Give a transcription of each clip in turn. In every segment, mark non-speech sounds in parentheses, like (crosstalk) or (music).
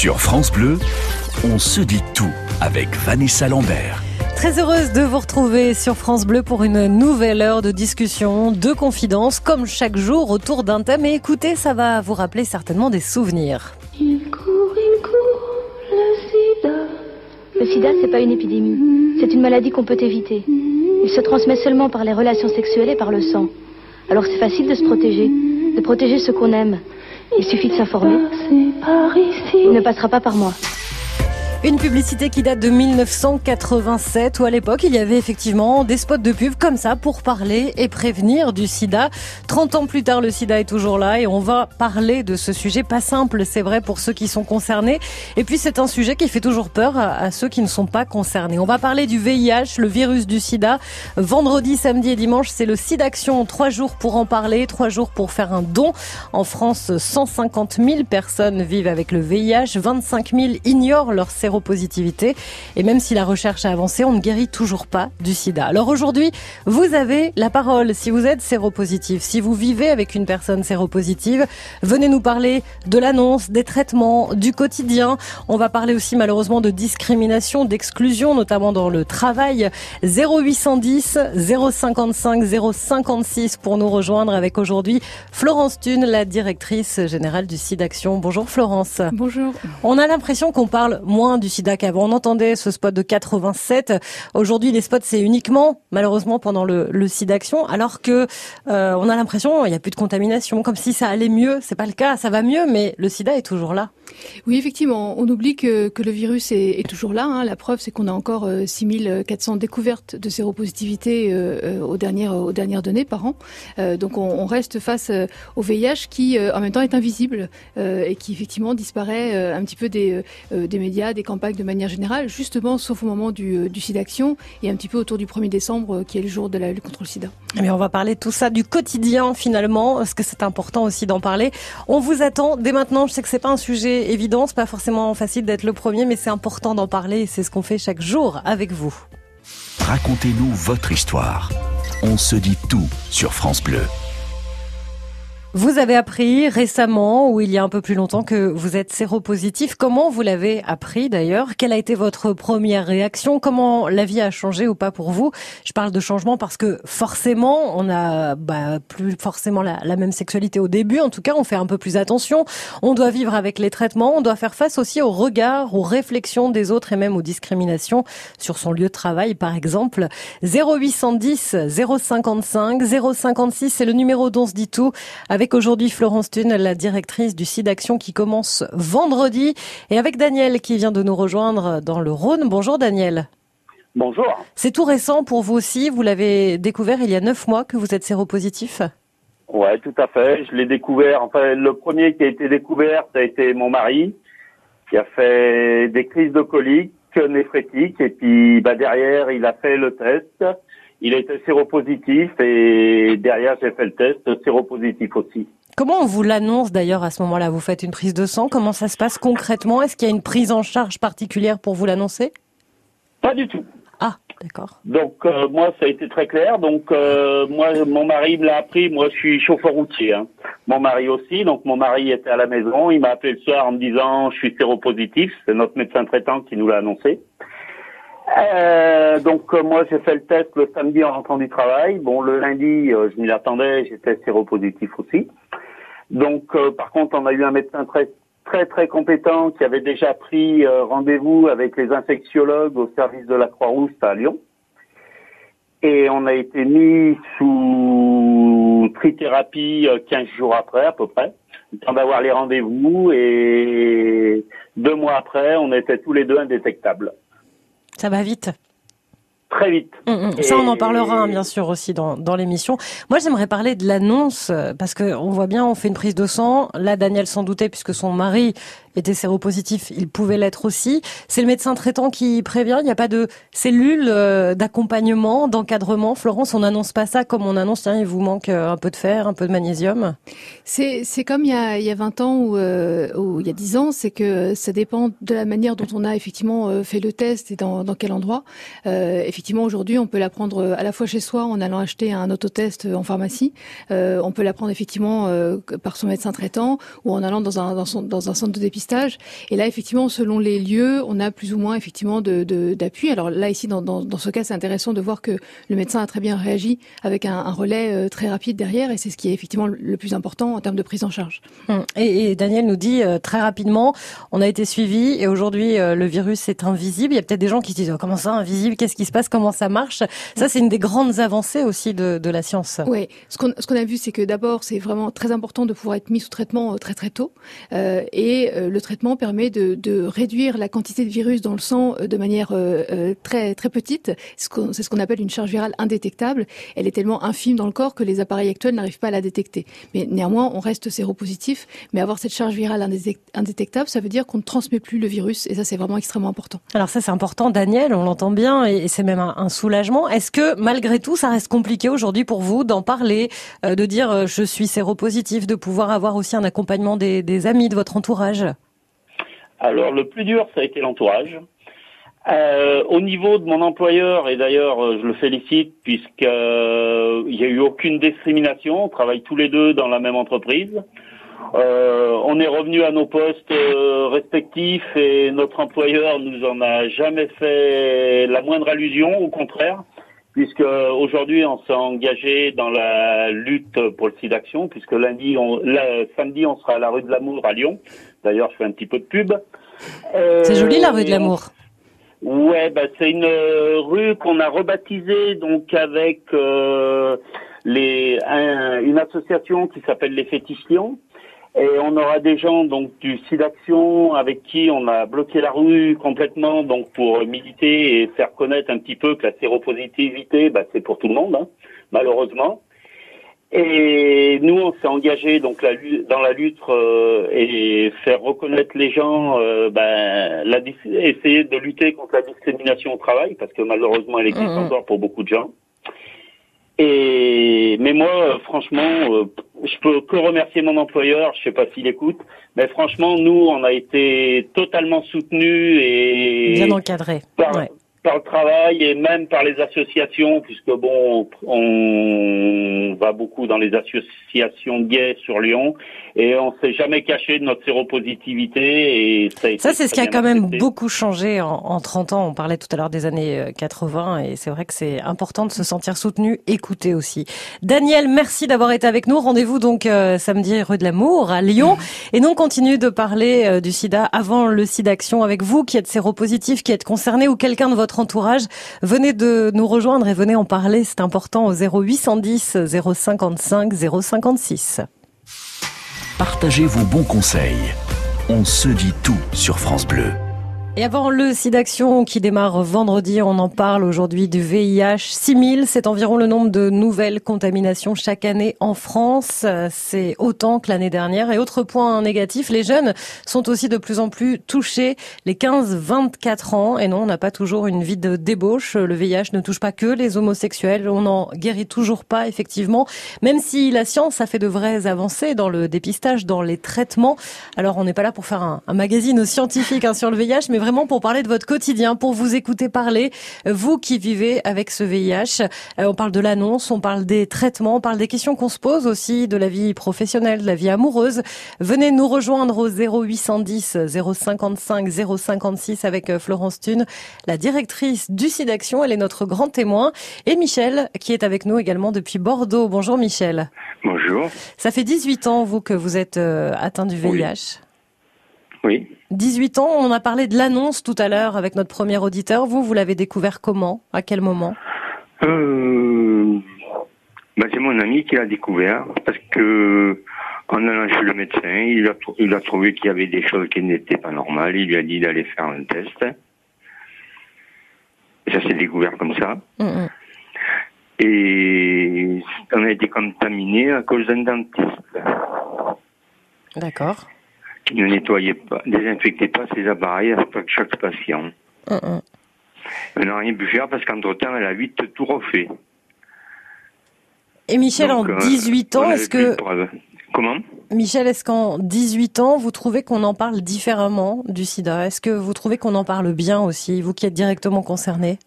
Sur France Bleu, on se dit tout avec Vanessa Lambert. Très heureuse de vous retrouver sur France Bleu pour une nouvelle heure de discussion, de confidence, comme chaque jour autour d'un thème. Et écoutez, ça va vous rappeler certainement des souvenirs. Il court, il court, le sida. Le sida, c'est pas une épidémie. C'est une maladie qu'on peut éviter. Il se transmet seulement par les relations sexuelles et par le sang. Alors c'est facile de se protéger, de protéger ceux qu'on aime. Il suffit de s'informer. Il ne passera pas par moi. Une publicité qui date de 1987 où à l'époque il y avait effectivement des spots de pub comme ça pour parler et prévenir du sida. 30 ans plus tard, le sida est toujours là et on va parler de ce sujet pas simple, c'est vrai pour ceux qui sont concernés. Et puis c'est un sujet qui fait toujours peur à, ceux qui ne sont pas concernés. On va parler du VIH, le virus du sida. Vendredi, samedi et dimanche, c'est le SIDAction. Trois jours pour en parler, trois jours pour faire un don. En France, 150 000 personnes vivent avec le VIH, 25 000 ignorent leur séropositivité séropositivité. Et même si la recherche a avancé, on ne guérit toujours pas du sida. Alors aujourd'hui, vous avez la parole. Si vous êtes séropositif, si vous vivez avec une personne séropositive, venez nous parler de l'annonce, des traitements, du quotidien. On va parler aussi malheureusement de discrimination, d'exclusion, notamment dans le travail. 0810 055 056 pour nous rejoindre avec aujourd'hui Florence Thune, la directrice générale du SIDAction. Bonjour Florence. Bonjour. On a l'impression qu'on parle moins du sida qu'avant. On entendait ce spot de 87. Aujourd'hui, les spots, c'est uniquement, malheureusement, pendant le, le SIDAction, alors que euh, on a l'impression il n'y a plus de contamination, comme si ça allait mieux. C'est pas le cas, ça va mieux, mais le sida est toujours là. Oui, effectivement, on oublie que, que le virus est, toujours là. Hein. La preuve, c'est qu'on a encore 6400 euh, découvertes de séropositivité euh, aux, dernières, aux dernières données par an. Euh, donc on, on, reste face au VIH qui, en même temps, est invisible et qui, effectivement, disparaît un petit peu des, des médias, des campagnes de manière générale, justement, sauf au moment du, du SIDAction et un petit peu autour du 1er décembre, qui est le jour de la lutte contre le sida. Mais eh on va parler de tout ça, du quotidien, finalement, parce que c'est important aussi d'en parler. On vous attend dès maintenant. Je sais que c'est pas un sujet évident, c'est pas forcément facile d'être le premier, mais c'est important d'en parler et c'est ce qu'on fait chaque jour avec vous. Racontez-nous votre histoire. On se dit tout sur France Bleu. Vous avez appris récemment, ou il y a un peu plus longtemps, que vous êtes séropositif. Comment vous l'avez appris d'ailleurs? Quelle a été votre première réaction? Comment la vie a changé ou pas pour vous? Je parle de changement parce que forcément, on a bah, plus forcément la, même sexualité au début. En tout cas, on fait un peu plus attention. On doit vivre avec les traitements. On doit faire face aussi aux regards, aux réflexions des autres et même aux discriminations sur son lieu de travail, par exemple. 0810 055 056, c'est le numéro dont se dit tout aujourd'hui Florence Thune, la directrice du site d'action qui commence vendredi, et avec Daniel qui vient de nous rejoindre dans le Rhône. Bonjour Daniel. Bonjour. C'est tout récent pour vous aussi. Vous l'avez découvert il y a neuf mois que vous êtes séropositif? Ouais, tout à fait. Je l'ai découvert. Enfin, le premier qui a été découvert, ça a été mon mari, qui a fait des crises de colique néphrétique, et puis bah derrière, il a fait le test. Il a été séropositif et derrière j'ai fait le test séropositif aussi. Comment on vous l'annonce d'ailleurs à ce moment-là? Vous faites une prise de sang? Comment ça se passe concrètement? Est-ce qu'il y a une prise en charge particulière pour vous l'annoncer? Pas du tout. Ah, d'accord. Donc euh, moi ça a été très clair. Donc euh, moi mon mari me l'a appris. Moi je suis chauffeur routier. Hein. Mon mari aussi. Donc mon mari était à la maison. Il m'a appelé le soir en me disant je suis séropositif. C'est notre médecin traitant qui nous l'a annoncé. Euh, donc euh, moi j'ai fait le test le samedi en rentrant du travail. Bon le lundi euh, je m'y attendais, j'étais séropositif aussi. Donc euh, par contre on a eu un médecin très très très compétent qui avait déjà pris rendez-vous avec les infectiologues au service de la Croix-Rouge à Lyon. Et on a été mis sous trithérapie 15 jours après à peu près, le temps d'avoir les rendez-vous et deux mois après on était tous les deux indétectables. Ça va vite. Très vite. Mm, mm. Ça, on en parlera hein, bien sûr aussi dans, dans l'émission. Moi, j'aimerais parler de l'annonce euh, parce que on voit bien, on fait une prise de sang. Là, Daniel s'en doutait puisque son mari était séropositif, il pouvait l'être aussi. C'est le médecin traitant qui prévient. Il n'y a pas de cellule euh, d'accompagnement, d'encadrement. Florence, on n'annonce pas ça comme on annonce. Il vous manque euh, un peu de fer, un peu de magnésium. C'est comme il y a il y a 20 ans ou, ou il y a 10 ans, c'est que ça dépend de la manière dont on a effectivement fait le test et dans quel endroit. Euh, effectivement, aujourd'hui, on peut l'apprendre euh, à la fois chez soi en allant acheter un autotest euh, en pharmacie. Euh, on peut l'apprendre effectivement euh, par son médecin traitant ou en allant dans un, dans un centre de dépistage dépistage. Et là, effectivement, selon les lieux, on a plus ou moins effectivement de d'appui. Alors là, ici, dans, dans, dans ce cas, c'est intéressant de voir que le médecin a très bien réagi avec un, un relais euh, très rapide derrière, et c'est ce qui est effectivement le plus important en termes de prise en charge. Hum. Et, et Daniel nous dit euh, très rapidement, on a été suivi et aujourd'hui euh, le virus est invisible. Il y a peut-être des gens qui se disent oh, comment ça invisible? Qu'est-ce qui se passe? Comment ça marche? Ça, c'est une des grandes avancées aussi de, de la science. Oui, ce qu'on a vu, c'est que d'abord, c'est vraiment très important de pouvoir être mis sous traitement très très tôt, et le traitement permet de, de, réduire la quantité de virus dans le sang de manière très très petite. C'est ce qu'on appelle une charge virale indétectable. Elle est tellement infime dans le corps que les appareils actuels n'arrivent pas à la détecter. Mais néanmoins, on reste séropositif. Mais avoir cette charge virale indétectable, ça veut dire qu'on ne transmet plus le virus. Et ça, c'est vraiment extrêmement important. Alors ça, c'est important, Daniel, on l'entend bien, et c'est même un, soulagement. Est-ce que malgré tout, ça reste compliqué aujourd'hui pour vous d'en parler, euh, de dire euh, je suis séropositif, de pouvoir avoir aussi un accompagnement des, des amis, de votre entourage? Alors le plus dur, ça a été l'entourage. Euh, au niveau de mon employeur, et d'ailleurs euh, je le félicite puisqu'il euh, n'y a eu aucune discrimination, on travaille tous les deux dans la même entreprise. Euh, on est revenu à nos postes euh, respectifs et notre employeur nous en a jamais fait la moindre allusion, au contraire, puisque aujourd'hui on s'est engagé dans la lutte pour le site d'action, puisque lundi, on, samedi on sera à la rue de l'Amour à Lyon. D'ailleurs, je fais un petit peu de pub. C'est joli la rue de l'Amour. Ouais, bah, c'est une euh, rue qu'on a rebaptisée donc avec euh, les une association qui s'appelle les Fétichions. Et on aura des gens donc du SIDAction avec qui on a bloqué la rue complètement donc pour militer et faire connaître un petit peu que la séropositivité, bah, c'est pour tout le monde, hein, malheureusement. Et nous, on s'est engagé donc la, dans la lutte euh, et faire reconnaître les gens, euh, ben, la, essayer de lutter contre la discrimination au travail, parce que malheureusement, elle existe mmh. encore pour beaucoup de gens. Et mais moi, franchement, euh, je peux que remercier mon employeur. Je sais pas s'il écoute, mais franchement, nous, on a été totalement soutenus et bien encadrés par le travail et même par les associations, puisque bon, on va beaucoup dans les associations gays sur Lyon et on s'est jamais caché de notre séropositivité. Et ça, ça c'est ce qui a quand même beaucoup changé en, en, 30 ans. On parlait tout à l'heure des années 80 euh, et c'est vrai que c'est important de se sentir soutenu, écouté aussi. Daniel, merci d'avoir été avec nous. Rendez-vous donc euh, samedi rue de l'Amour à Lyon et nous on continue de parler euh, du SIDA avant le SIDA Action avec vous qui êtes séropositif, qui êtes concerné ou quelqu'un de votre entourage. Venez de nous rejoindre et venez en parler. C'est important au 0810 055 056. Partagez vos bons conseils. On se dit tout sur France Bleu. Et avant le SIDAction qui démarre vendredi, on en parle aujourd'hui du VIH. 6000, c'est environ le nombre de nouvelles contaminations chaque année en France. C'est autant que l'année dernière. Et autre point négatif, les jeunes sont aussi de plus en plus touchés. Les 15-24 ans. Et non, on n'a pas toujours une vie de débauche. Le VIH ne touche pas que les homosexuels. On n'en guérit toujours pas, effectivement. Même si la science a fait de vraies avancées dans le dépistage, dans les traitements. Alors, on n'est pas là pour faire un, magazine scientifique hein, sur le VIH, mais vraiment pour parler de votre quotidien, pour vous écouter parler, vous qui vivez avec ce VIH. Euh, on parle de l'annonce, on parle des traitements, on parle des questions qu'on se pose aussi, de la vie professionnelle, de la vie amoureuse. Venez nous rejoindre au 0810 055 056 avec euh, Florence Thune, la directrice du SIDAction. Elle est notre grand témoin. Et Michel, qui est avec nous également depuis Bordeaux. Bonjour Michel. Bonjour. Ça fait 18 ans, vous, que vous êtes euh, atteint du VIH. Oui. 18 ans, on a parlé de l'annonce tout à l'heure avec notre premier auditeur. Vous, vous l'avez découvert comment? À quel moment? Euh, ben C'est mon ami qui l'a découvert parce que en allant chez le médecin, il a, il a trouvé qu'il y avait des choses qui n'étaient pas normales. Il lui a dit d'aller faire un test. Et ça s'est découvert comme ça. Mm, mm. Et on a été contaminé à cause d'un dentiste. D'accord ne nettoyait pas, désinfectait pas ses appareils à chaque patient. On n'a rien pu faire parce qu'entre-temps, elle a vite tout refait. Et Michel, en 18 euh, ans, est-ce que... Comment? Michel, est-ce qu'en 18 ans, vous trouvez qu'on en parle différemment du sida? Est-ce que vous trouvez qu'on en parle bien aussi, vous qui êtes directement concerné?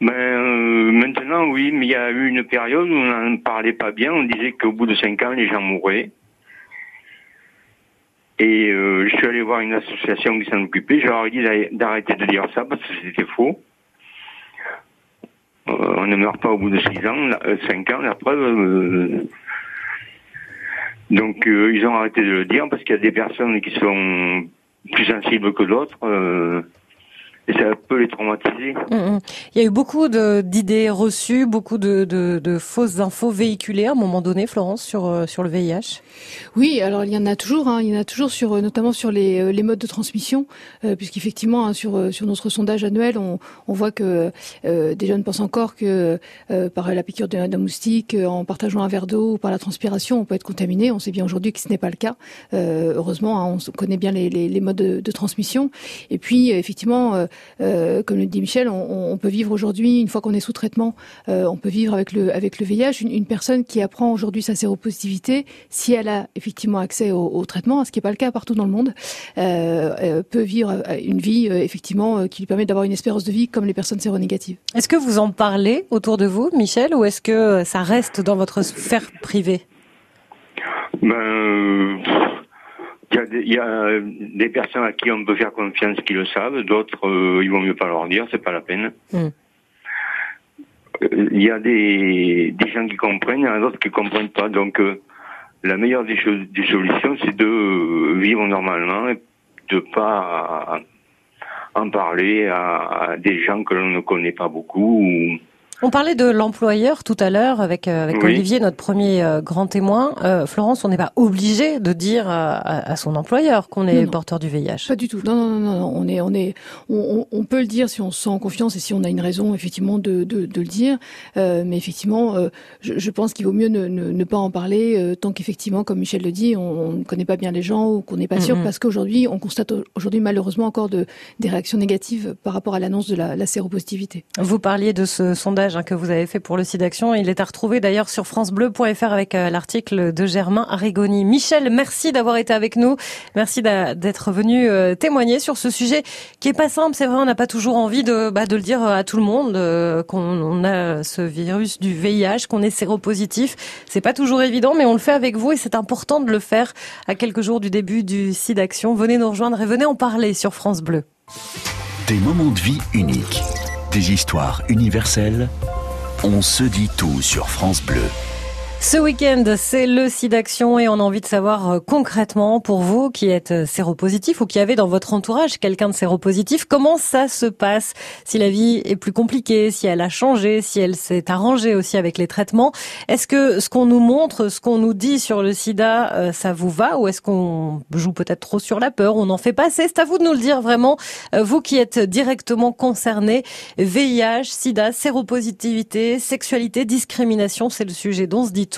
Ben, euh, Maintenant, oui, mais il y a eu une période où on n'en parlait pas bien. On disait qu'au bout de 5 ans, les gens mouraient. Et euh, je suis allé voir une association qui s'en occupait. Je leur dit d'arrêter de dire ça parce que c'était faux. Euh, on ne meurt pas au bout de 6 ans, 5 ans, la preuve. donc ils ont arrêté de le dire parce qu'il y a des personnes qui sont plus sensibles que d'autres et ça peut les traumatiser. Mm, mm. Il y a eu beaucoup d'idées reçues, beaucoup de, de, de, fausses infos véhiculées à un moment donné, Florence, sur euh, sur le VIH. Oui, alors il y en a toujours, hein, il y en a toujours sur euh, notamment sur les, euh, les modes de transmission, euh, puisqu'effectivement hein, sur sur notre sondage annuel, on, on voit que euh, des jeunes pensent encore que par la piqûre d'un moustique, en partageant un verre d'eau ou par la transpiration, on peut être contaminé. On sait bien aujourd'hui que ce n'est pas le cas. heureusement, hein, on connaît bien les, les, les modes de, de, transmission. Et puis effectivement euh, comme le dit Michel, on, on peut vivre aujourd'hui, une fois qu'on est sous traitement, euh, on peut vivre avec le, avec le VIH. Une, une personne qui apprend aujourd'hui sa séropositivité, si elle a effectivement accès au, au traitement, ce qui n'est pas le cas partout dans le monde, euh, euh peut vivre une vie effectivement qui lui permet d'avoir une espérance de vie comme les personnes séronégatives. Est-ce que vous en parlez autour de vous, Michel, ou est-ce que ça reste dans votre sphère privée? Ben, il y, a des, il y, a des, personnes à qui on peut faire confiance qui le savent, d'autres, euh, il vaut mieux pas leur dire, c'est pas la peine. Mm. Il y a des, des, gens qui comprennent, il y en a d'autres qui comprennent pas. Donc, euh, la meilleure des, choses, des solutions, c'est de vivre normalement et de pas en parler à, à des gens que l'on ne connaît pas beaucoup. Ou, on parlait de l'employeur tout à l'heure avec, euh, Olivier, notre premier euh, grand témoin. Euh, Florence, on n'est pas obligé de dire à, son employeur qu'on est porteur du VIH. Pas du tout. Non, non, non, non. On est, on est, on, on, peut le dire si on se sent en confiance et si on a une raison effectivement de, de, de le dire. mais effectivement, je, je, pense qu'il vaut mieux ne, ne, ne, pas en parler tant qu'effectivement, comme Michel le dit, on ne connaît pas bien les gens ou qu'on n'est pas sûr, parce qu'aujourd'hui, on constate aujourd'hui malheureusement encore de, des réactions négatives par rapport à l'annonce de la, la séropositivité. Vous parliez de ce sondage Hein, que vous avez fait pour le SIDAction. Il est à retrouver d'ailleurs sur francebleu.fr avec euh, l'article de Germain Arrigoni. Michel, merci d'avoir été avec nous. Merci d'être venu euh, témoigner sur ce sujet qui est pas simple. C'est vrai, on n'a pas toujours envie de, bah, le dire à tout le monde euh, qu'on a ce virus du VIH, qu'on est séropositif. C'est pas toujours évident, mais on le fait avec vous et c'est important de le faire à quelques jours du début du SIDAction. Venez nous rejoindre et venez en parler sur France Bleu. Des moments de vie uniques des histoires universelles, on se dit tout sur France Bleu. Ce week-end, c'est le SIDAction et on a envie de savoir euh, concrètement pour vous qui êtes euh, séropositif ou qui avez dans votre entourage quelqu'un de séropositif, comment ça se passe? Si la vie est plus compliquée, si elle a changé, si elle s'est arrangée aussi avec les traitements, est-ce que ce qu'on nous montre, ce qu'on nous dit sur le sida, euh, ça vous va ou est-ce qu'on joue peut-être trop sur la peur, on n'en fait pas assez. C'est à vous de nous le dire vraiment, vous qui êtes directement concernés, VIH, sida, séropositivité, sexualité, discrimination, c'est le sujet dont se dit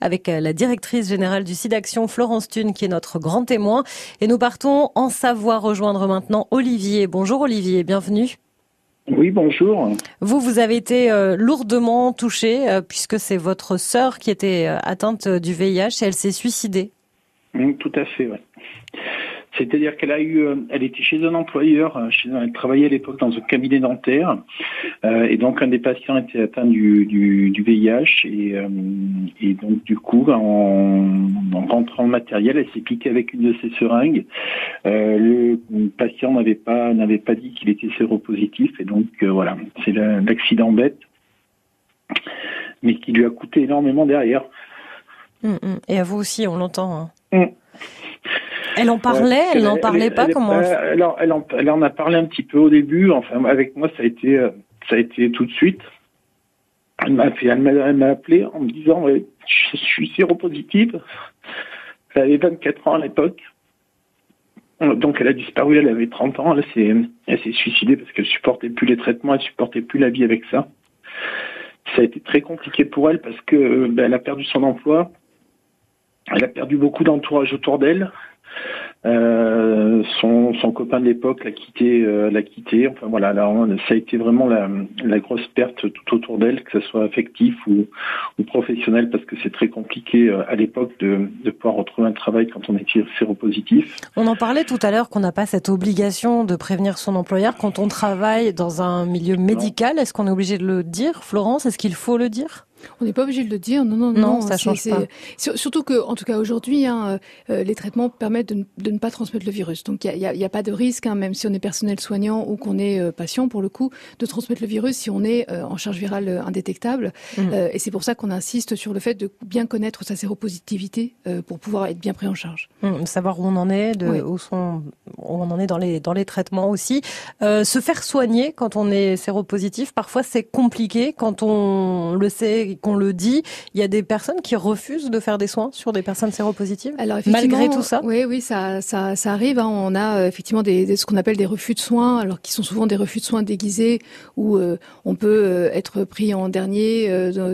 avec euh, la directrice générale du SIDAction, Florence Thune, qui est notre grand témoin. Et nous partons en Savoie rejoindre maintenant Olivier. Bonjour Olivier, bienvenue. Oui, bonjour. Vous, vous avez été euh, lourdement touché euh, puisque c'est votre sœur qui était atteinte du VIH et elle s'est suicidée. Mmh, tout à fait, oui. C'est-à-dire qu'elle a eu, euh, elle était chez un employeur, euh, chez, elle travaillait à l'époque dans un cabinet dentaire, euh, et donc un des patients était atteint du, du, du VIH, et, euh, et, donc du coup, en, en rentrant le matériel, elle s'est piquée avec une de ses seringues. Euh, le patient n'avait pas n'avait pas dit qu'il était séropositif, et donc voilà, c'est l'accident bête, mais qui lui a coûté énormément derrière. Hum, hum. Et à vous aussi, on l'entend. Hein. Hum. Elle en parlait, elle n'en parlait pas, comment elle, en, elle, en, elle, en, a parlé un petit peu au début. Enfin, avec moi, ça a été, euh, ça a été tout de suite. Elle m'a fait, elle m'a appelé en me disant, ouais, je suis séropositive. Elle avait 24 ans à l'époque. Donc elle a disparu, elle avait 30 ans, elle s'est, elle s'est suicidée parce qu'elle supportait plus les traitements, elle supportait plus la vie avec ça. Ça a été très compliqué pour elle parce que ben, elle a perdu son emploi, elle a perdu beaucoup d'entourage autour d'elle. Euh, son, son, copain de l'époque l'a quitté, euh, l'a quitté. Enfin voilà, là, ça a été vraiment la, la grosse perte tout autour d'elle, que ce soit affectif ou, ou professionnel, parce que c'est très compliqué euh, à l'époque de, de, pouvoir retrouver un travail quand on est séropositif. On en parlait tout à l'heure qu'on n'a pas cette obligation de prévenir son employeur quand on travaille dans un milieu médical. Est-ce qu'on est obligé de le dire, Florence? Est-ce qu'il faut le dire? On n'est pas obligé de le dire, non, non, non, ça change pas. Surtout que, en tout cas aujourd'hui, hein, euh, les traitements permettent de, de, ne pas transmettre le virus. Donc il n'y a, pas de risque, hein, même si on est personnel soignant ou qu'on est euh, patient pour le coup, de transmettre le virus si on est euh, en charge virale indétectable. Mmh. et c'est pour ça qu'on insiste sur le fait de bien connaître sa séropositivité pour pouvoir être bien pris en charge. Mmh, savoir où on en est, de, où, sont, où on en est dans les dans les traitements aussi. se faire soigner quand on est séropositif, parfois c'est compliqué quand on le sait qu'on le dit, il y a des personnes qui refusent de faire des soins sur des personnes séropositives Alors malgré tout ça? Oui, oui, ça, ça, ça arrive. Hein. On a euh, effectivement des, ce qu'on appelle des refus de soins, alors qui sont souvent des refus de soins déguisés où euh, on peut euh, être pris en dernier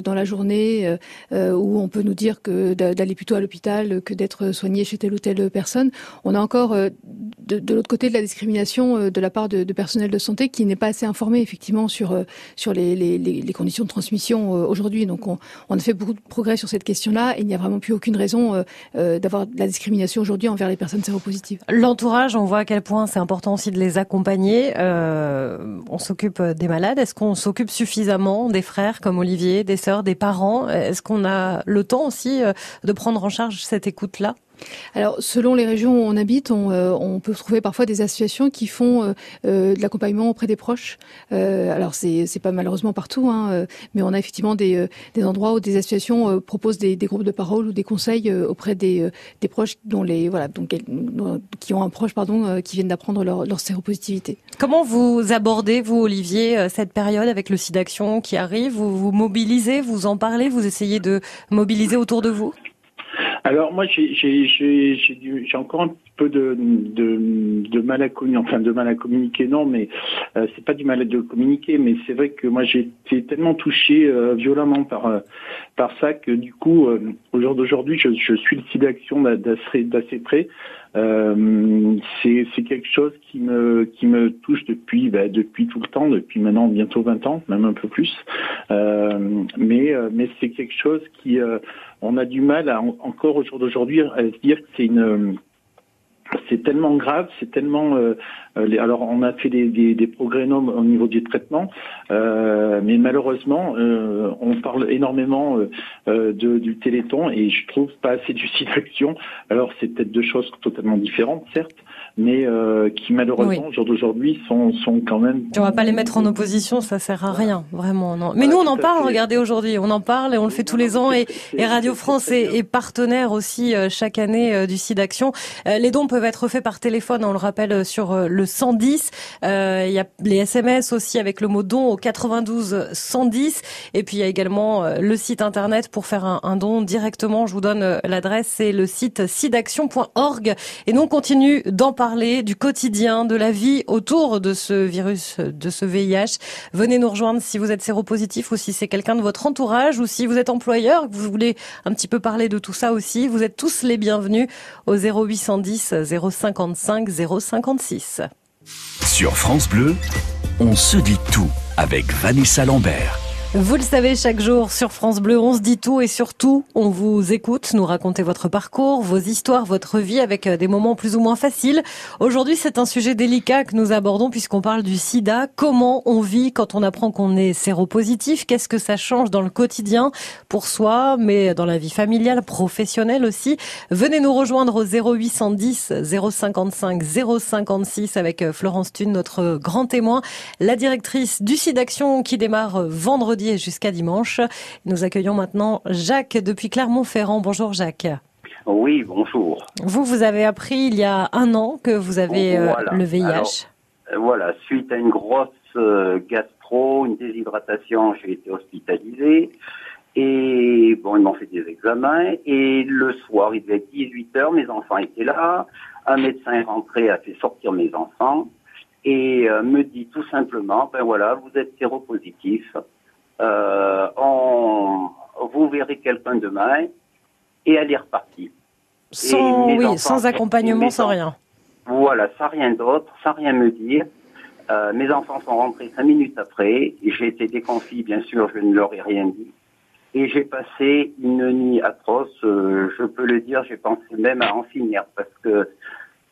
dans la journée, où on peut nous dire que d'aller plutôt à l'hôpital que d'être soigné chez telle ou telle personne. On a encore de, de l'autre côté de la discrimination de la part de, de personnel de santé qui n'est pas assez informé effectivement sur sur les, les, les conditions de transmission aujourd'hui donc on, a fait beaucoup de progrès sur cette question-là et il n'y a vraiment plus aucune raison euh, euh, d'avoir de la discrimination aujourd'hui envers les personnes séropositives. L'entourage, on voit à quel point c'est important aussi de les accompagner. Euh, on s'occupe des malades. Est-ce qu'on s'occupe suffisamment des frères comme Olivier, des sœurs, des parents? Est-ce qu'on a le temps aussi de prendre en charge cette écoute-là? Alors, selon les régions où on habite, on, euh, peut trouver parfois des associations qui font euh, euh, de l'accompagnement auprès des proches. alors, c'est pas malheureusement partout, hein, mais on a effectivement des, endroits où des associations proposent des, groupes de parole ou des conseils auprès des, des proches dont les voilà donc qui ont un proche pardon qui viennent d'apprendre leur, leur séropositivité. Comment vous abordez vous Olivier cette période avec le SIDAction qui arrive? Vous vous mobilisez, vous en parlez, vous essayez de mobiliser autour de vous? Alors moi j'ai encore un petit peu de, de, de, mal à communiquer, enfin de mal à communiquer non, mais euh, c'est pas du mal de communiquer, mais c'est vrai que moi j'ai été tellement touché euh, violemment par euh, par ça que du coup au jour d'aujourd'hui je, je, suis le site d'action d'assez près. C'est quelque chose qui me qui me touche depuis bah, depuis tout le temps, depuis maintenant bientôt 20 ans, même un peu plus. mais mais c'est quelque chose qui on a du mal à, encore au jour d'aujourd'hui à se dire que c'est une c'est tellement grave, c'est tellement. Euh, euh, alors, on a fait des, des, des progrès énormes au niveau du traitement, euh, mais malheureusement, euh, on parle énormément de, du Téléthon et je trouve pas assez du site action. Alors, c'est peut-être deux choses totalement différentes, certes, mais qui malheureusement, au jour d'aujourd'hui, sont, sont quand même. On va pas les mettre en opposition, ça sert à rien, vraiment. Non. Mais nous, on en parle. Regardez aujourd'hui, on en parle et on le fait tous les ans et, et Radio France est, est, partenaire aussi chaque année du site action. les dons peuvent être faits par téléphone, on le rappelle, sur le 110. Il y a les SMS aussi avec le mot don au 92 110. Et puis il y a également le site internet pour faire un, un don directement. Je vous donne l'adresse, c'est le site sidaction.org. Et nous on continue d'en parler du quotidien, de la vie autour de ce virus, de ce VIH. Venez nous rejoindre si vous êtes séropositif ou si c'est quelqu'un de votre entourage ou si vous êtes employeur, que vous voulez un petit peu parler de tout ça aussi. Vous êtes tous les bienvenus au 0810 055 056. Sur France Bleu, on se dit tout avec Vanessa Lambert. Vous le savez, chaque jour sur France Bleu, on se dit tout et surtout, on vous écoute, nous raconter votre parcours, vos histoires, votre vie avec euh, des moments plus ou moins faciles. Aujourd'hui, c'est un sujet délicat que nous abordons puisqu'on parle du sida. Comment on vit quand on apprend qu'on est séropositif? Qu'est-ce que ça change dans le quotidien pour soi, mais dans la vie familiale, professionnelle aussi? Venez nous rejoindre au 0810 055 056 avec euh, Florence Thune, notre grand témoin, la directrice du SIDAction qui démarre euh, vendredi jusqu'à dimanche. Nous accueillons maintenant Jacques depuis Clermont-Ferrand. Bonjour Jacques. Oui, bonjour. Vous, vous avez appris il y a un an que vous avez euh, le VIH. Euh, voilà, suite à une grosse euh, gastro, une déshydratation, j'ai été hospitalisé. Et bon, ils m'ont fait des examens. Et le soir, il devait être 18 heures, mes enfants étaient là. Un médecin est rentré, a fait sortir mes enfants et me dit tout simplement, ben voilà, vous êtes séropositif euh, on, vous verrez quelqu'un demain, et elle est repartie. Sans, oui, sans accompagnement, sans rien. Voilà, sans rien d'autre, sans rien me dire. Euh, mes enfants sont rentrés cinq minutes après. J'ai été déconfit, bien sûr, je ne leur ai rien dit. Et j'ai passé une nuit atroce. Euh, je peux le dire, j'ai pensé même à en finir parce que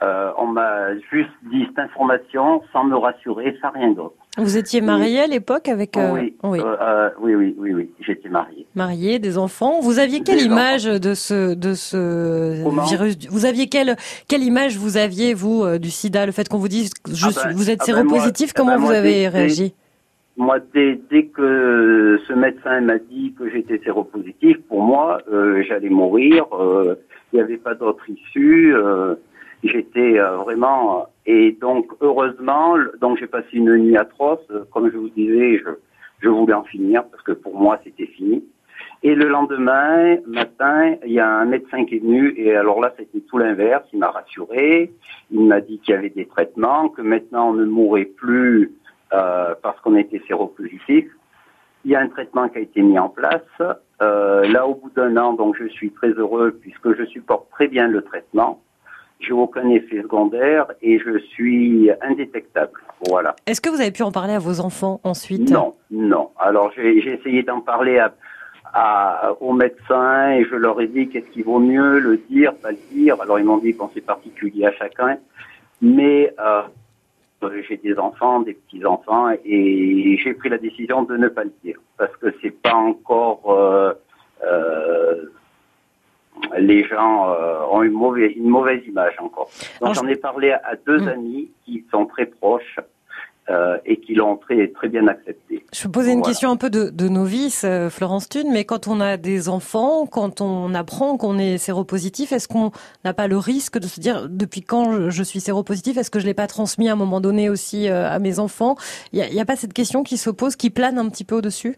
Euh, on m'a juste dit cette information sans me rassurer, sans rien d'autre. Vous étiez marié à l'époque avec euh, oui, oui. euh, euh, oui, oui, oui, oui, j'étais marié. marié, des enfants. Vous aviez quelle Des image de ce de ce Comment? virus? Vous aviez quelle quelle image vous aviez vous euh, du SIDA? Le fait qu'on vous dise je Ah suis- ben, vous êtes ah ben séropositif, ah comment ben vous moi, avez dès- réagi? Moi, dès, dès que ce médecin m'a dit que j'étais séropositif, pour moi, euh, j'allais mourir. Il n'y avait pas d'autre issue. j'étais vraiment. Et donc, heureusement, donc j'ai passé une nuit atroce. euh, Comme je vous disais, je, je voulais en finir parce que pour moi, c'était fini. Et le lendemain matin, il y a un médecin qui est venu et alors là, c'était tout l'inverse. Il m'a rassuré. Il m'a dit qu'il y avait des traitements, que maintenant on ne mourrait plus euh, parce qu'on était séropositif. Il y a un traitement qui a été mis en place. Euh, là, au bout d'un an, donc je suis très heureux puisque je supporte très bien le traitement. J'ai aucun effet secondaire et je suis indétectable. Voilà. Est-ce que vous avez pu en parler à vos enfants ensuite? Non, non. Alors j'ai essayé d'en parler à, à- aux médecins et je leur ai dit qu'est-ce qui vaut mieux, le dire, pas le dire. Alors ils m'ont dit qu'on c'est particulier à chacun, mais euh, j'ai des enfants, des petits enfants et j'ai pris la décision de ne pas le dire parce que c'est pas encore euh, euh, les gens euh, ont une mauvaise, une mauvaise image encore. Donc j'en ai parlé à, deux Mm. amis qui sont très proches euh, et qui l'ont très très bien accepté. Je vais poser une Voilà. question un peu de, de novice, euh, Florence Thune, mais quand on a des enfants, quand on apprend qu'on est séropositif, est-ce qu'on n'a pas le risque de se dire depuis quand je, suis séropositif, est-ce que je l'ai pas transmis à un moment donné aussi euh, à mes enfants? Il n'y a, a pas cette question qui se pose, qui plane un petit peu au-dessus?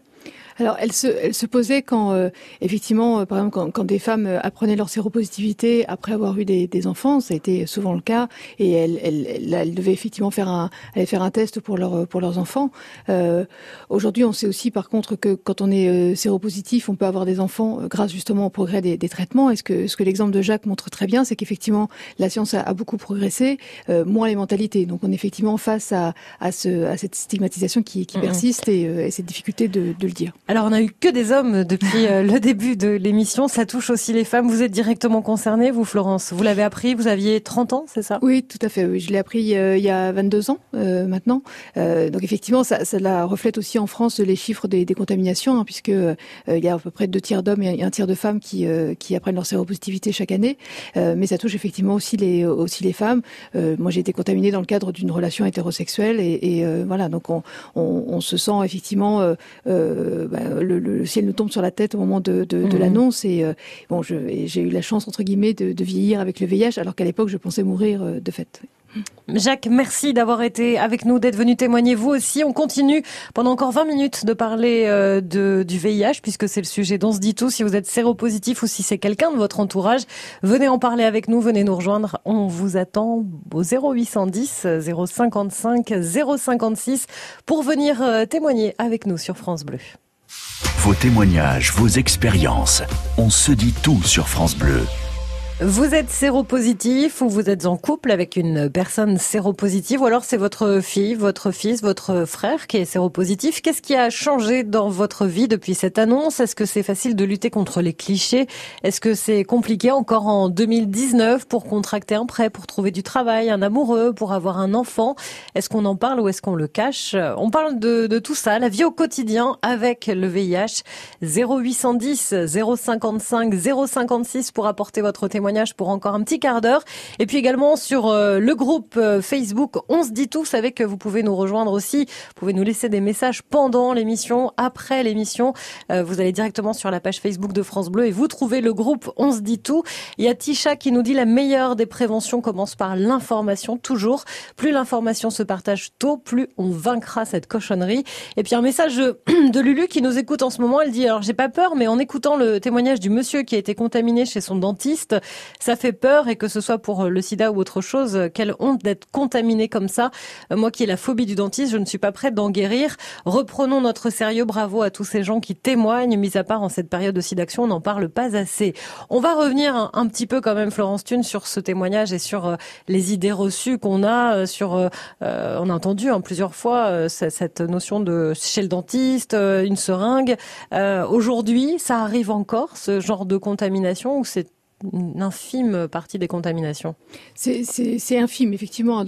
Alors, elle se, elle se posait quand, euh, effectivement, euh, par exemple, quand, quand des femmes euh, apprenaient leur séropositivité après avoir eu des, des enfants, ça a été souvent le cas, et elles, elles, elles, elles devaient effectivement faire un, aller faire un test pour, leur, pour leurs enfants. Euh, Aujourd'hui, on sait aussi, par contre, que quand on est euh, séropositif, on peut avoir des enfants euh, grâce justement au progrès des, des traitements. Et ce que, ce que l'exemple de Jacques montre très bien, c'est qu'effectivement, la science a, a beaucoup progressé, euh, moins les mentalités. Donc, on est effectivement face à, à, ce, à cette stigmatisation qui, qui persiste et, euh, et cette difficulté de, de le dire. Alors on a eu que des hommes depuis euh, le début de l'émission, ça touche aussi les femmes. Vous êtes directement concernée, vous Florence Vous l'avez appris, vous aviez 30 ans, c'est ça? Oui, tout à fait. Oui. Je l'ai appris euh, il y a 22 ans euh, maintenant. Euh, donc effectivement, ça, ça la reflète aussi en France les chiffres des, des contaminations, hein, puisque euh, il y a à peu près deux tiers d'hommes et un tiers de femmes qui, qui apprennent leur séropositivité chaque année. Mais ça touche effectivement aussi les, aussi les femmes. Moi, j'ai été contaminée dans le cadre d'une relation hétérosexuelle et, et voilà. Donc on, on, on se sent effectivement bah, le, le ciel nous tombe sur la tête au moment de, de, de Mhm. l'annonce et euh, bon, j'ai eu la chance entre guillemets de, de vieillir avec le VIH, alors qu'à l'époque je pensais mourir euh, de fait. Jacques, merci d'avoir été avec nous, d'être venu témoigner vous aussi. On continue pendant encore 20 minutes de parler euh, de, du VIH, puisque c'est le sujet dont se dit tout. Si vous êtes séropositif ou si c'est quelqu'un de votre entourage, venez en parler avec nous, venez nous rejoindre. On vous attend au 0810 055 056 pour venir euh, témoigner avec nous sur France Bleu. Vos témoignages, vos expériences. On se dit tout sur France Bleu. Vous êtes séropositif ou vous êtes en couple avec une personne séropositive ou alors c'est votre fille, votre fils, votre frère qui est séropositif? Qu'est-ce qui a changé dans votre vie depuis cette annonce? Est-ce que c'est facile de lutter contre les clichés? Est-ce que c'est compliqué encore en 2019 pour contracter un prêt, pour trouver du travail, un amoureux, pour avoir un enfant? Est-ce qu'on en parle ou est-ce qu'on le cache? On parle de, de tout ça, la vie au quotidien avec le VIH. 0810 055 056 pour apporter votre témoignage pour encore un petit quart d'heure. Et puis également sur euh, le groupe euh, Facebook On se dit tout. Savez que vous pouvez nous rejoindre aussi. Vous pouvez nous laisser des messages pendant l'émission, après l'émission. Euh, vous allez directement sur la page Facebook de France Bleu et vous trouvez le groupe On se dit tout. Il y a Tisha qui nous dit la meilleure des préventions commence par l'information toujours. Plus l'information se partage tôt, plus on vaincra cette cochonnerie. Et puis un message (clears throat) de Lulu qui nous écoute en ce moment. Elle dit alors j'ai pas peur, mais en écoutant le témoignage du monsieur qui a été contaminé chez son dentiste, ça fait peur et que ce soit pour le sida ou autre chose, quelle honte d'être contaminé comme ça. Euh, Moi qui ai la phobie du dentiste, je ne suis pas prête d'en guérir. Reprenons notre sérieux. Bravo à tous ces gens qui témoignent. Mis à part en cette période aussi d'action, on n'en parle pas assez. On va revenir un, petit peu quand même, Florence Thune, sur ce témoignage et sur euh, les idées reçues qu'on a euh, sur. euh, euh, on a entendu hein, plusieurs fois euh, cette notion de chez le dentiste, euh, une seringue. Euh, Aujourd'hui, ça arrive encore ce genre de contamination ou c'est une infime partie des contaminations. C'est infime, effectivement.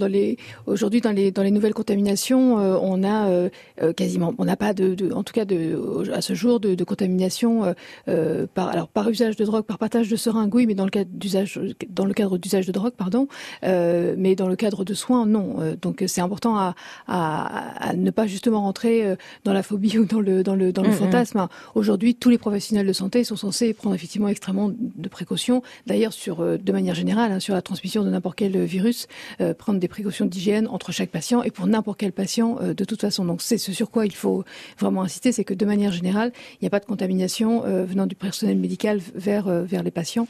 Aujourd'hui dans les dans les nouvelles contaminations, euh, on a euh, euh, quasiment, on n'a pas de, de, en tout cas de à ce jour de, de contamination par alors par usage de drogue, par partage de seringues, oui, mais dans le cadre d'usage dans le cadre d'usage de drogue, pardon, mais dans le cadre de soins, non. donc c'est important à, à, à, ne pas justement rentrer dans la phobie ou dans le dans le dans le mm, mm. fantasme. Aujourd'hui, tous les professionnels de santé sont censés prendre effectivement extrêmement de précautions D'ailleurs, sur euh, de manière générale, hein, sur la transmission de n'importe quel virus, euh, prendre des précautions d'hygiène entre chaque patient et pour n'importe quel patient euh, de toute façon. Donc c'est ce sur quoi il faut vraiment insister, c'est que de manière générale, il n'y a pas de contamination venant du personnel médical vers vers les patients,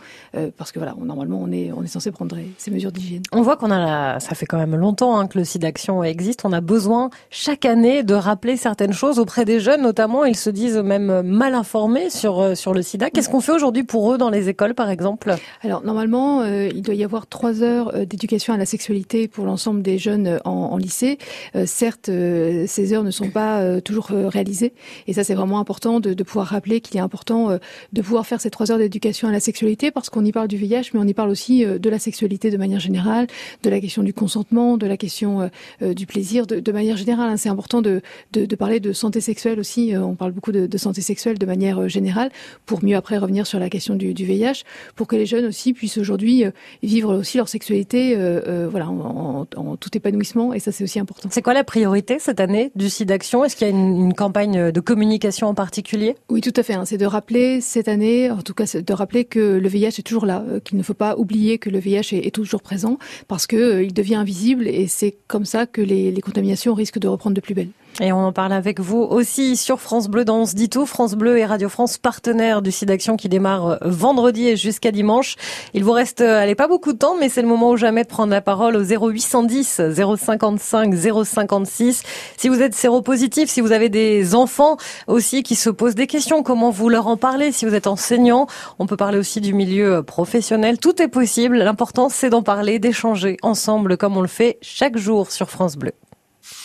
parce que voilà, normalement on est on est censé prendre ces mesures d'hygiène. On voit qu'on a la... ça fait quand même longtemps hein, que le SIDAction existe. On a besoin chaque année de rappeler certaines choses auprès des jeunes, notamment ils se disent même mal informés sur sur le SIDA. Qu'est-ce qu'on fait aujourd'hui pour eux dans les écoles, par exemple? Alors normalement, euh, il doit y avoir trois heures euh, d'éducation à la sexualité pour l'ensemble des jeunes euh, en, lycée. certes, ces heures ne sont pas toujours réalisées, et ça c'est vraiment important de, pouvoir rappeler qu'il est important de pouvoir faire ces trois heures d'éducation à la sexualité parce qu'on y parle du VIH, mais on y parle aussi de la sexualité de manière générale, de la question du consentement, de la question du plaisir, de, manière générale. Hein. C'est important de, parler de santé sexuelle aussi. On parle beaucoup de, de, santé sexuelle de manière générale pour mieux après revenir sur la question du, du VIH, pour que les jeunes aussi puissent aujourd'hui euh, vivre aussi leur sexualité euh, euh, voilà, en, tout épanouissement. Et ça, c'est aussi important. C'est quoi la priorité cette année du site d'action Est-ce qu'il y a une, campagne de communication en particulier? Oui, tout à fait. Hein. C'est de rappeler cette année, en tout cas, de rappeler que le VIH est toujours là, qu'il ne faut pas oublier que le VIH est, toujours présent parce que il devient invisible et c'est comme ça que les, les contaminations risquent de reprendre de plus belle. Et on en parle avec vous aussi sur France Bleu dans On se dit tout. France Bleu et Radio France partenaires du site d'action qui démarre euh, vendredi et jusqu'à dimanche. Il vous reste, euh, allez, pas beaucoup de temps, mais c'est le moment ou jamais de prendre la parole au 0810 055 056. Si vous êtes séropositif, si vous avez des enfants aussi qui se posent des questions, comment vous leur en parlez? Si vous êtes enseignant, on peut parler aussi du milieu euh, professionnel. Tout est possible. L'important, c'est d'en parler, d'échanger ensemble comme on le fait chaque jour sur France Bleu.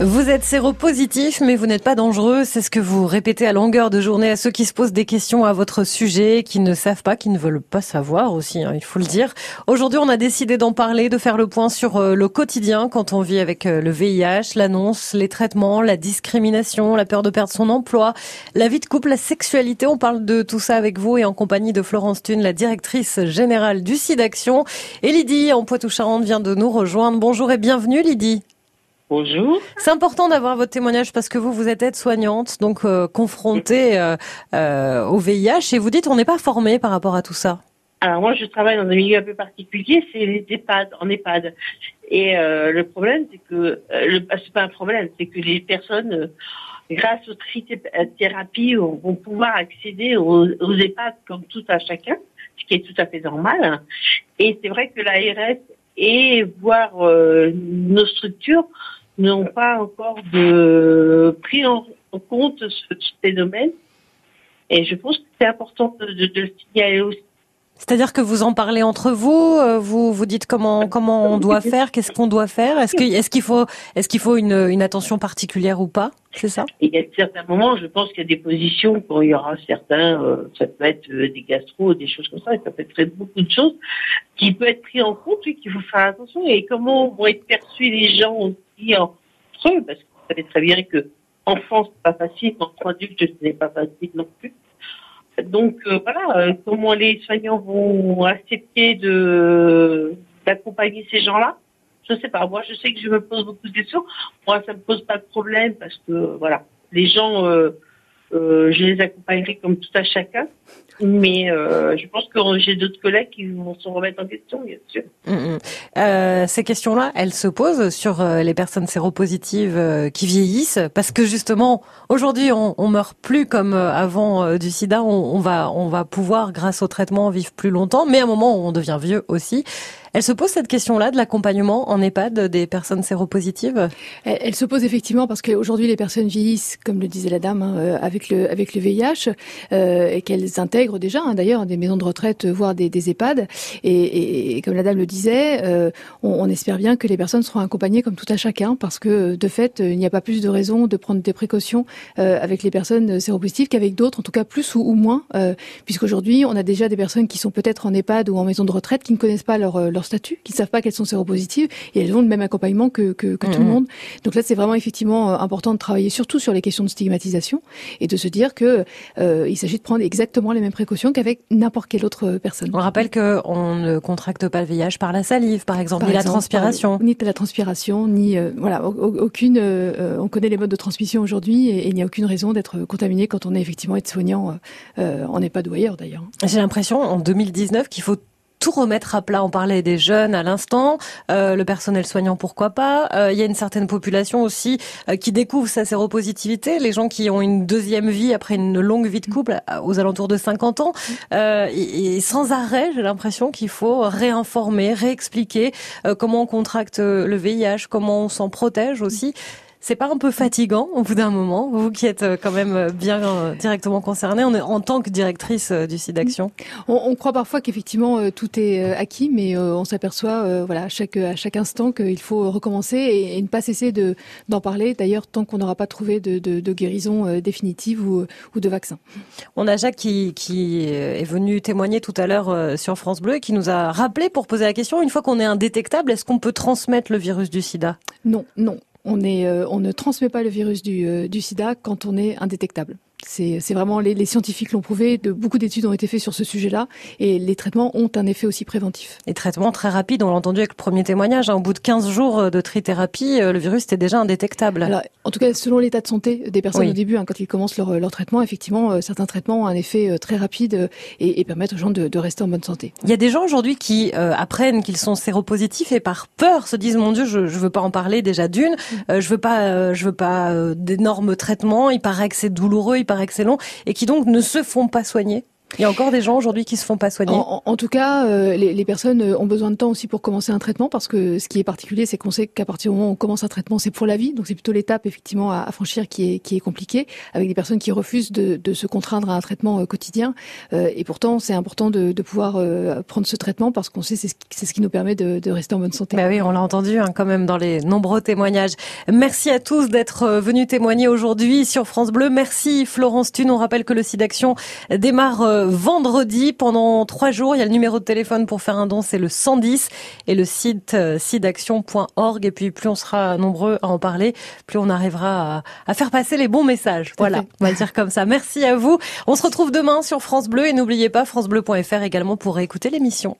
Vous êtes séropositif, mais vous n'êtes pas dangereux. C'est ce que vous répétez à longueur de journée à ceux qui se posent des questions à votre sujet, qui ne savent pas, qui ne veulent pas savoir aussi, hein, il faut le dire. Aujourd'hui, on a décidé d'en parler, de faire le point sur euh, le quotidien quand on vit avec euh, le VIH, l'annonce, les traitements, la discrimination, la peur de perdre son emploi, la vie de couple, la sexualité. On parle de tout ça avec vous et en compagnie de Florence Thune, la directrice générale du SIDAction. Et Lydie, en Poitou-Charentes, vient de nous rejoindre. Bonjour et bienvenue Lydie. Bonjour. C'est important d'avoir votre témoignage parce que vous, vous êtes aide-soignante, donc euh, confrontée euh, euh, au VIH, et vous dites on n'est pas formé par rapport à tout ça. Alors moi, je travaille dans un milieu un peu particulier, c'est les EHPAD, en EHPAD. Et le problème, c'est que le, bah, c'est pas un problème, c'est que les personnes, grâce aux thérapies, vont pouvoir accéder aux, aux EHPAD comme tout à chacun, ce qui est tout à fait normal. Et c'est vrai que l'ARS et voir nos structures n'ont pas encore de pris en, compte ce, phénomène. Et je pense que c'est important de, de, de, le signaler aussi. C'est-à-dire que vous en parlez entre vous, euh, vous vous dites comment comment on doit (laughs) faire, qu'est-ce qu'on doit faire, est-ce que est-ce qu'il faut est-ce qu'il faut une, une attention particulière ou pas, c'est ça? Il y a certains moments, je pense qu'il y a des positions quand il y aura certains, euh, ça peut être euh, des gastro, des choses comme ça, ça peut être beaucoup de choses qui peut être pris en compte et qu'il faut faire attention. Et comment vont être perçus les gens aussi entre eux, parce que vous savez très bien que en France c'est pas facile, entre adultes ce n'est pas facile non plus. Donc euh, voilà, euh, comment les soignants vont accepter de d'accompagner ces gens-là? Je sais pas. Moi, je sais que je me pose beaucoup de questions. Moi, ça me pose pas de problème parce que voilà, les gens, euh, je les accompagnerai comme tout à chacun. Mais euh, je pense que j'ai d'autres collègues qui vont se remettre en question, bien sûr. Mm, mm. Euh, ces questions-là, elles se posent sur euh, les personnes séropositives euh, qui vieillissent, parce que justement, aujourd'hui, on, on meurt plus comme avant du SIDA. On, on, va, on va pouvoir, grâce au traitement, vivre plus longtemps, mais à un moment, on devient vieux aussi. Elle se pose cette question-là de l'accompagnement en EHPAD des personnes séropositives? Elle, se pose effectivement parce qu'aujourd'hui les personnes vieillissent, comme le disait la dame, hein, avec avec le avec le VIH et qu'elles intègrent déjà hein, d'ailleurs des maisons de retraite, voire des, EHPAD. Et, comme la dame le disait, on, espère bien que les personnes seront accompagnées comme tout à chacun, parce que de fait, il n'y a pas plus de raison de prendre des précautions avec les personnes séropositives qu'avec d'autres, en tout cas plus ou, ou moins, puisqu'aujourd'hui on a déjà des personnes qui sont peut-être en EHPAD ou en maison de retraite qui ne connaissent pas leur statut, qui ne savent pas qu'elles sont séropositives et elles ont le même accompagnement que, que, que tout le mmh. monde. Donc là, c'est vraiment effectivement important de travailler surtout sur les questions de stigmatisation et de se dire que euh, il s'agit de prendre exactement les mêmes précautions qu'avec n'importe quelle autre personne. On rappelle qu'on ne contracte pas le VIH par la salive, par exemple, par ni exemple, la transpiration, par, ni la transpiration, ni euh, voilà, aucune. Euh, on connaît les modes de transmission aujourd'hui et, et il n'y a aucune raison d'être contaminé quand on est effectivement aide-soignant euh, en EHPAD ou ailleurs d'ailleurs. J'ai l'impression en 2019 qu'il faut tout remettre à plat. On parlait des jeunes à l'instant, euh, le personnel soignant, pourquoi pas. Euh, il y a une certaine population aussi euh, qui découvre sa séropositivité, les gens qui ont une deuxième vie après une longue vie de couple aux alentours de 50 ans. Euh, et, sans arrêt, j'ai l'impression qu'il faut réinformer, réexpliquer euh, comment on contracte le VIH, comment on s'en protège aussi. C'est pas un peu fatigant au bout d'un moment, vous qui êtes euh, quand même euh, bien euh, directement concernée en, en tant que directrice du site d'action on, on, croit parfois qu'effectivement tout est acquis, mais on s'aperçoit voilà à chaque à chaque instant qu'il faut recommencer et, et, ne pas cesser de d'en parler. D'ailleurs, tant qu'on n'aura pas trouvé de, de, de guérison définitive ou, ou, de vaccin. On a Jacques qui, qui est venu témoigner tout à l'heure sur France Bleu et qui nous a rappelé pour poser la question une fois qu'on est indétectable, est-ce qu'on peut transmettre le virus du SIDA? Non, non on, est, euh, on ne transmet pas le virus du, euh, du sida quand on est indétectable. C'est vraiment les, les scientifiques l'ont prouvé, de, beaucoup d'études ont été faites sur ce sujet-là, et les traitements ont un effet aussi préventif. Et traitements très rapides, on l'a entendu avec le premier témoignage, hein, au bout de 15 jours de trithérapie, euh, le virus était déjà indétectable. Alors, en tout cas, selon l'état de santé des personnes oui. au début, hein, quand ils commencent leur, leur traitement, effectivement, euh, certains traitements ont un effet euh, très rapide et, et, permettent aux gens de, de, rester en bonne santé. Il y a des gens aujourd'hui qui euh, apprennent qu'ils sont séropositifs et par peur se disent mon Dieu, je, je veux pas en parler déjà d'une, mm. je veux pas, je veux pas d'énormes traitements, il paraît que c'est douloureux, il long. Et et qui donc ne se font pas soigner il y a encore des gens aujourd'hui qui se font pas soigner. En, en tout cas, euh, les, les, personnes ont besoin de temps aussi pour commencer un traitement parce que ce qui est particulier, c'est qu'on sait qu'à partir du moment où on commence un traitement, c'est pour la vie. Donc c'est plutôt l'étape effectivement à, à, franchir qui est qui est compliquée, avec des personnes qui refusent de, de se contraindre à un traitement euh, quotidien. Euh, et pourtant, c'est important de, de pouvoir euh, prendre ce traitement parce qu'on sait c'est ce, ce, qui nous permet de, de, rester en bonne santé. Bah oui, on l'a entendu hein, quand même dans les nombreux témoignages. Merci à tous d'être euh, venus témoigner aujourd'hui sur France Bleu. Merci Florence Thune. On rappelle que le site d'action démarre euh, vendredi pendant trois jours. Il y a le numéro de téléphone pour faire un don, c'est le 110 et le site euh, sidaction.org. Et puis plus on sera nombreux à en parler, plus on arrivera à, à faire passer les bons messages. Voilà, on va dire comme ça. Merci à vous. On se retrouve demain sur France Bleu et n'oubliez pas francebleu.fr également pour écouter l'émission.